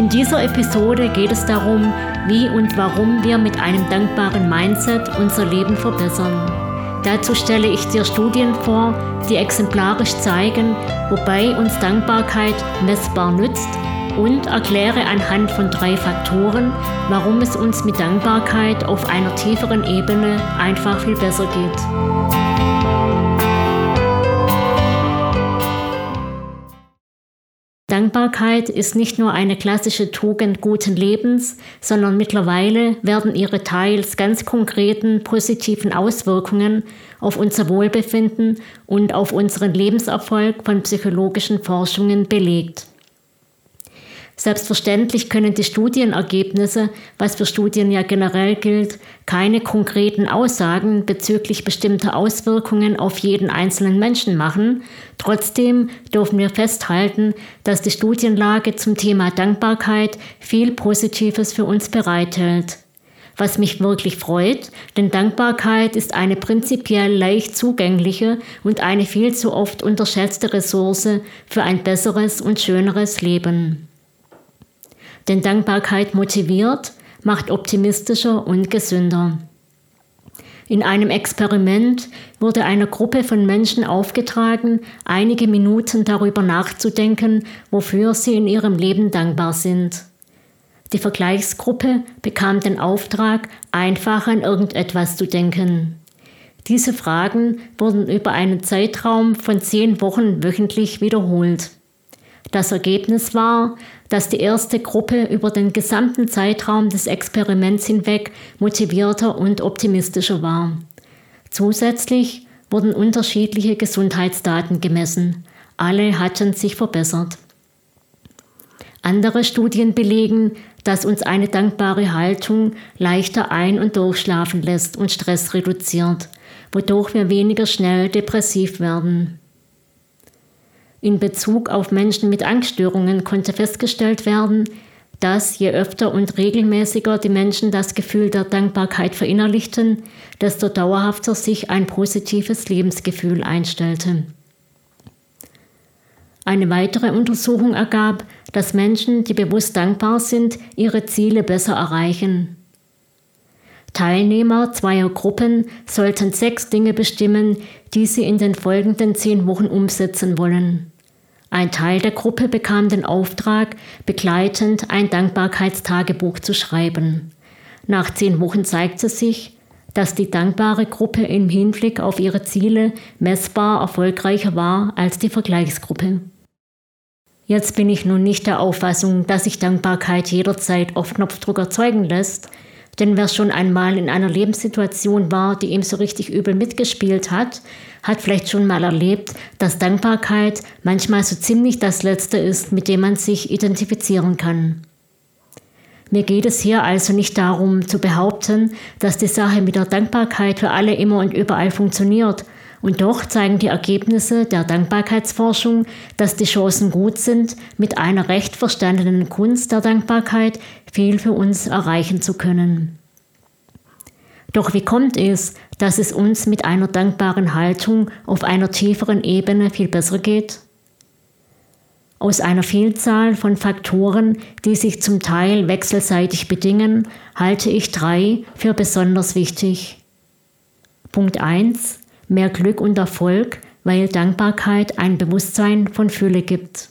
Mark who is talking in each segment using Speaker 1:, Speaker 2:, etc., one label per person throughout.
Speaker 1: In dieser Episode geht es darum, wie und warum wir mit einem dankbaren Mindset unser Leben verbessern. Dazu stelle ich dir Studien vor, die exemplarisch zeigen, wobei uns Dankbarkeit messbar nützt und erkläre anhand von drei Faktoren, warum es uns mit Dankbarkeit auf einer tieferen Ebene einfach viel besser geht. Dankbarkeit ist nicht nur eine klassische Tugend guten Lebens, sondern mittlerweile werden ihre teils ganz konkreten positiven Auswirkungen auf unser Wohlbefinden und auf unseren Lebenserfolg von psychologischen Forschungen belegt. Selbstverständlich können die Studienergebnisse, was für Studien ja generell gilt, keine konkreten Aussagen bezüglich bestimmter Auswirkungen auf jeden einzelnen Menschen machen. Trotzdem dürfen wir festhalten, dass die Studienlage zum Thema Dankbarkeit viel Positives für uns bereithält. Was mich wirklich freut, denn Dankbarkeit ist eine prinzipiell leicht zugängliche und eine viel zu oft unterschätzte Ressource für ein besseres und schöneres Leben. Denn Dankbarkeit motiviert, macht optimistischer und gesünder. In einem Experiment wurde einer Gruppe von Menschen aufgetragen, einige Minuten darüber nachzudenken, wofür sie in ihrem Leben dankbar sind. Die Vergleichsgruppe bekam den Auftrag, einfach an irgendetwas zu denken. Diese Fragen wurden über einen Zeitraum von zehn Wochen wöchentlich wiederholt. Das Ergebnis war, dass die erste Gruppe über den gesamten Zeitraum des Experiments hinweg motivierter und optimistischer war. Zusätzlich wurden unterschiedliche Gesundheitsdaten gemessen. Alle hatten sich verbessert. Andere Studien belegen, dass uns eine dankbare Haltung leichter ein- und durchschlafen lässt und Stress reduziert, wodurch wir weniger schnell depressiv werden. In Bezug auf Menschen mit Angststörungen konnte festgestellt werden, dass je öfter und regelmäßiger die Menschen das Gefühl der Dankbarkeit verinnerlichten, desto dauerhafter sich ein positives Lebensgefühl einstellte. Eine weitere Untersuchung ergab, dass Menschen, die bewusst dankbar sind, ihre Ziele besser erreichen. Teilnehmer zweier Gruppen sollten sechs Dinge bestimmen, die sie in den folgenden zehn Wochen umsetzen wollen. Ein Teil der Gruppe bekam den Auftrag, begleitend ein Dankbarkeitstagebuch zu schreiben. Nach zehn Wochen zeigte sich, dass die dankbare Gruppe im Hinblick auf ihre Ziele messbar erfolgreicher war als die Vergleichsgruppe. Jetzt bin ich nun nicht der Auffassung, dass sich Dankbarkeit jederzeit auf Knopfdruck erzeugen lässt, denn wer schon einmal in einer Lebenssituation war, die ihm so richtig übel mitgespielt hat, hat vielleicht schon mal erlebt, dass Dankbarkeit manchmal so ziemlich das Letzte ist, mit dem man sich identifizieren kann. Mir geht es hier also nicht darum zu behaupten, dass die Sache mit der Dankbarkeit für alle immer und überall funktioniert. Und doch zeigen die Ergebnisse der Dankbarkeitsforschung, dass die Chancen gut sind, mit einer recht verstandenen Kunst der Dankbarkeit viel für uns erreichen zu können. Doch wie kommt es, dass es uns mit einer dankbaren Haltung auf einer tieferen Ebene viel besser geht? Aus einer Vielzahl von Faktoren, die sich zum Teil wechselseitig bedingen, halte ich drei für besonders wichtig. Punkt 1. Mehr Glück und Erfolg, weil Dankbarkeit ein Bewusstsein von Fülle gibt.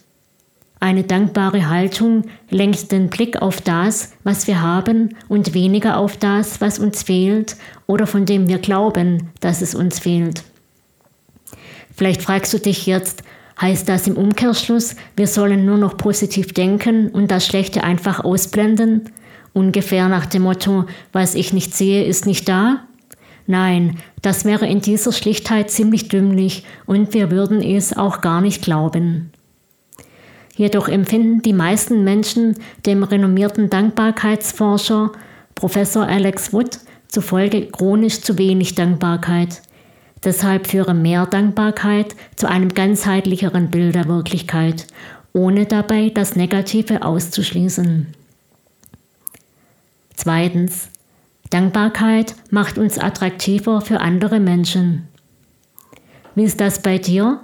Speaker 1: Eine dankbare Haltung lenkt den Blick auf das, was wir haben und weniger auf das, was uns fehlt oder von dem wir glauben, dass es uns fehlt. Vielleicht fragst du dich jetzt, heißt das im Umkehrschluss, wir sollen nur noch positiv denken und das Schlechte einfach ausblenden? Ungefähr nach dem Motto, was ich nicht sehe, ist nicht da? Nein, das wäre in dieser Schlichtheit ziemlich dümmlich und wir würden es auch gar nicht glauben. Jedoch empfinden die meisten Menschen dem renommierten Dankbarkeitsforscher Professor Alex Wood zufolge chronisch zu wenig Dankbarkeit. Deshalb führe mehr Dankbarkeit zu einem ganzheitlicheren Bild der Wirklichkeit, ohne dabei das Negative auszuschließen. Zweitens. Dankbarkeit macht uns attraktiver für andere Menschen. Wie ist das bei dir?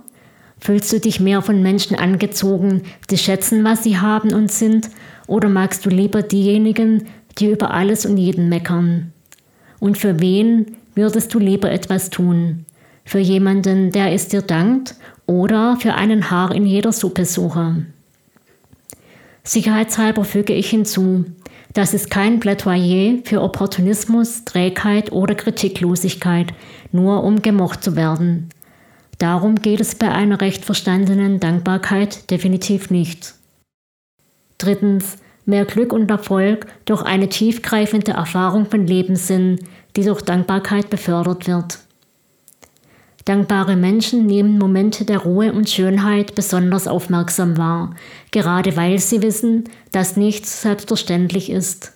Speaker 1: Fühlst du dich mehr von Menschen angezogen, die schätzen, was sie haben und sind, oder magst du lieber diejenigen, die über alles und jeden meckern? Und für wen würdest du lieber etwas tun? Für jemanden, der es dir dankt, oder für einen Haar in jeder Suppe suche? Sicherheitshalber füge ich hinzu, das ist kein Plädoyer für Opportunismus, Trägheit oder Kritiklosigkeit, nur um gemocht zu werden. Darum geht es bei einer recht verstandenen Dankbarkeit definitiv nicht. Drittens, mehr Glück und Erfolg durch eine tiefgreifende Erfahrung von Lebenssinn, die durch Dankbarkeit befördert wird. Dankbare Menschen nehmen Momente der Ruhe und Schönheit besonders aufmerksam wahr, gerade weil sie wissen, dass nichts selbstverständlich ist.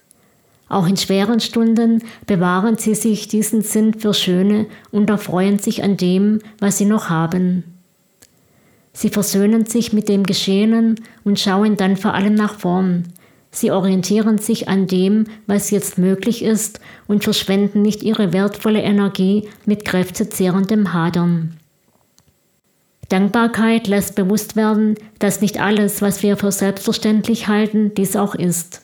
Speaker 1: Auch in schweren Stunden bewahren sie sich diesen Sinn für Schöne und erfreuen sich an dem, was sie noch haben. Sie versöhnen sich mit dem Geschehenen und schauen dann vor allem nach vorn. Sie orientieren sich an dem, was jetzt möglich ist und verschwenden nicht ihre wertvolle Energie mit kräftezehrendem Hadern. Dankbarkeit lässt bewusst werden, dass nicht alles, was wir für selbstverständlich halten, dies auch ist.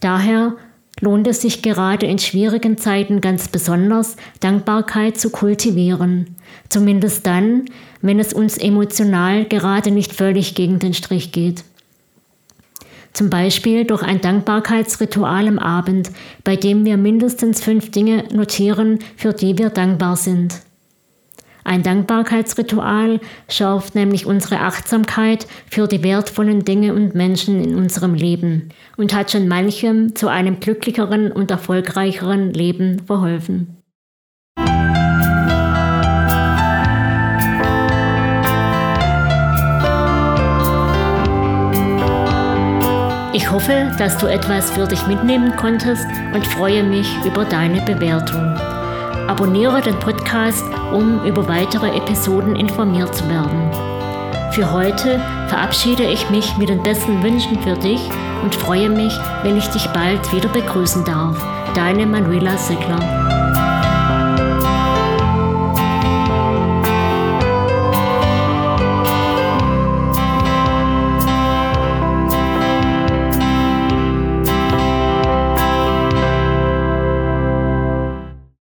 Speaker 1: Daher lohnt es sich gerade in schwierigen Zeiten ganz besonders, Dankbarkeit zu kultivieren. Zumindest dann, wenn es uns emotional gerade nicht völlig gegen den Strich geht. Zum Beispiel durch ein Dankbarkeitsritual am Abend, bei dem wir mindestens fünf Dinge notieren, für die wir dankbar sind. Ein Dankbarkeitsritual schärft nämlich unsere Achtsamkeit für die wertvollen Dinge und Menschen in unserem Leben und hat schon manchem zu einem glücklicheren und erfolgreicheren Leben verholfen. Ich hoffe, dass du etwas für dich mitnehmen konntest und freue mich über deine Bewertung. Abonniere den Podcast, um über weitere Episoden informiert zu werden. Für heute verabschiede ich mich mit den besten Wünschen für dich und freue mich, wenn ich dich bald wieder begrüßen darf. Deine Manuela Seckler.